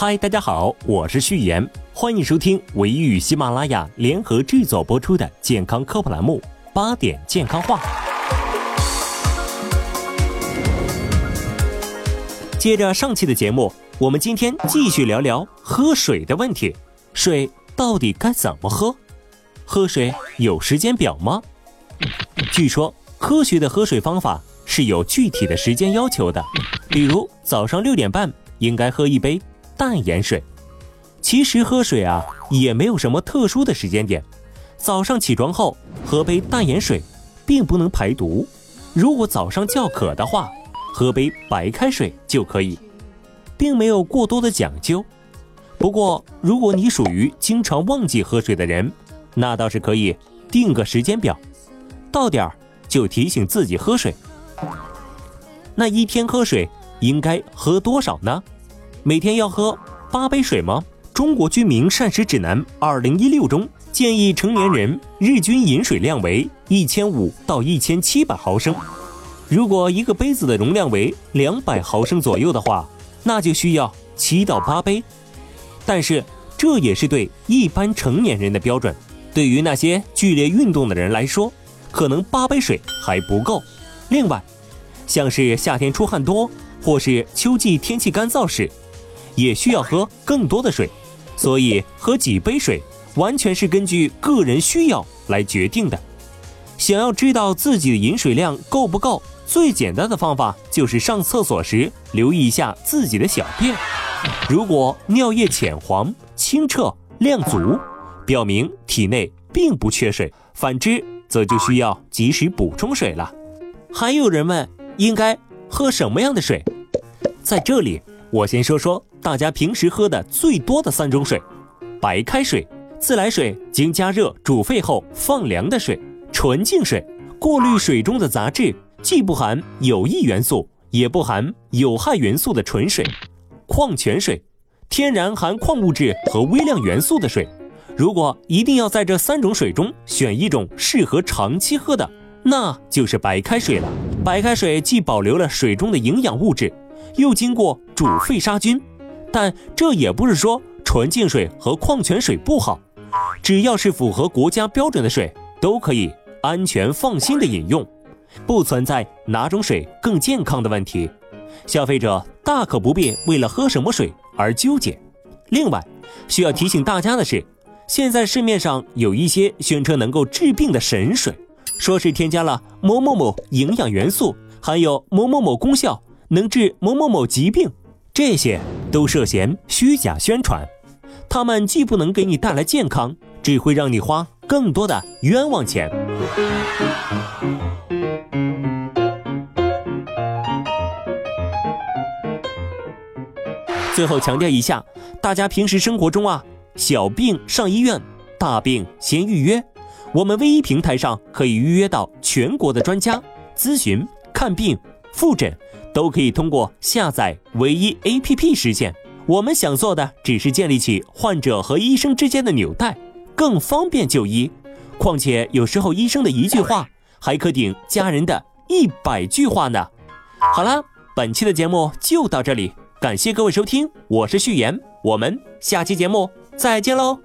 嗨，大家好，我是序言，欢迎收听维与喜马拉雅联合制作播出的健康科普栏目《八点健康话》。接着上期的节目，我们今天继续聊聊喝水的问题。水到底该怎么喝？喝水有时间表吗？据说科学的喝水方法是有具体的时间要求的，比如早上六点半应该喝一杯。淡盐水，其实喝水啊也没有什么特殊的时间点。早上起床后喝杯淡盐水，并不能排毒。如果早上较渴的话，喝杯白开水就可以，并没有过多的讲究。不过，如果你属于经常忘记喝水的人，那倒是可以定个时间表，到点儿就提醒自己喝水。那一天喝水应该喝多少呢？每天要喝八杯水吗？中国居民膳食指南二零一六中建议成年人日均饮水量为一千五到一千七百毫升。如果一个杯子的容量为两百毫升左右的话，那就需要七到八杯。但是这也是对一般成年人的标准。对于那些剧烈运动的人来说，可能八杯水还不够。另外，像是夏天出汗多，或是秋季天气干燥时，也需要喝更多的水，所以喝几杯水完全是根据个人需要来决定的。想要知道自己的饮水量够不够，最简单的方法就是上厕所时留意一下自己的小便，如果尿液浅黄、清澈、量足，表明体内并不缺水；反之，则就需要及时补充水了。还有人问，应该喝什么样的水？在这里。我先说说大家平时喝的最多的三种水：白开水、自来水经加热煮沸后放凉的水、纯净水，过滤水中的杂质，既不含有益元素，也不含有害元素的纯水；矿泉水，天然含矿物质和微量元素的水。如果一定要在这三种水中选一种适合长期喝的，那就是白开水了。白开水既保留了水中的营养物质。又经过煮沸杀菌，但这也不是说纯净水和矿泉水不好，只要是符合国家标准的水，都可以安全放心的饮用，不存在哪种水更健康的问题。消费者大可不必为了喝什么水而纠结。另外，需要提醒大家的是，现在市面上有一些宣称能够治病的神水，说是添加了某某某营养元素，含有某某某功效。能治某某某疾病，这些都涉嫌虚假宣传。他们既不能给你带来健康，只会让你花更多的冤枉钱。最后强调一下，大家平时生活中啊，小病上医院，大病先预约。我们 V 一平台上可以预约到全国的专家咨询、看病、复诊。都可以通过下载唯一 APP 实现。我们想做的只是建立起患者和医生之间的纽带，更方便就医。况且有时候医生的一句话，还可顶家人的一百句话呢。好了，本期的节目就到这里，感谢各位收听，我是序言，我们下期节目再见喽。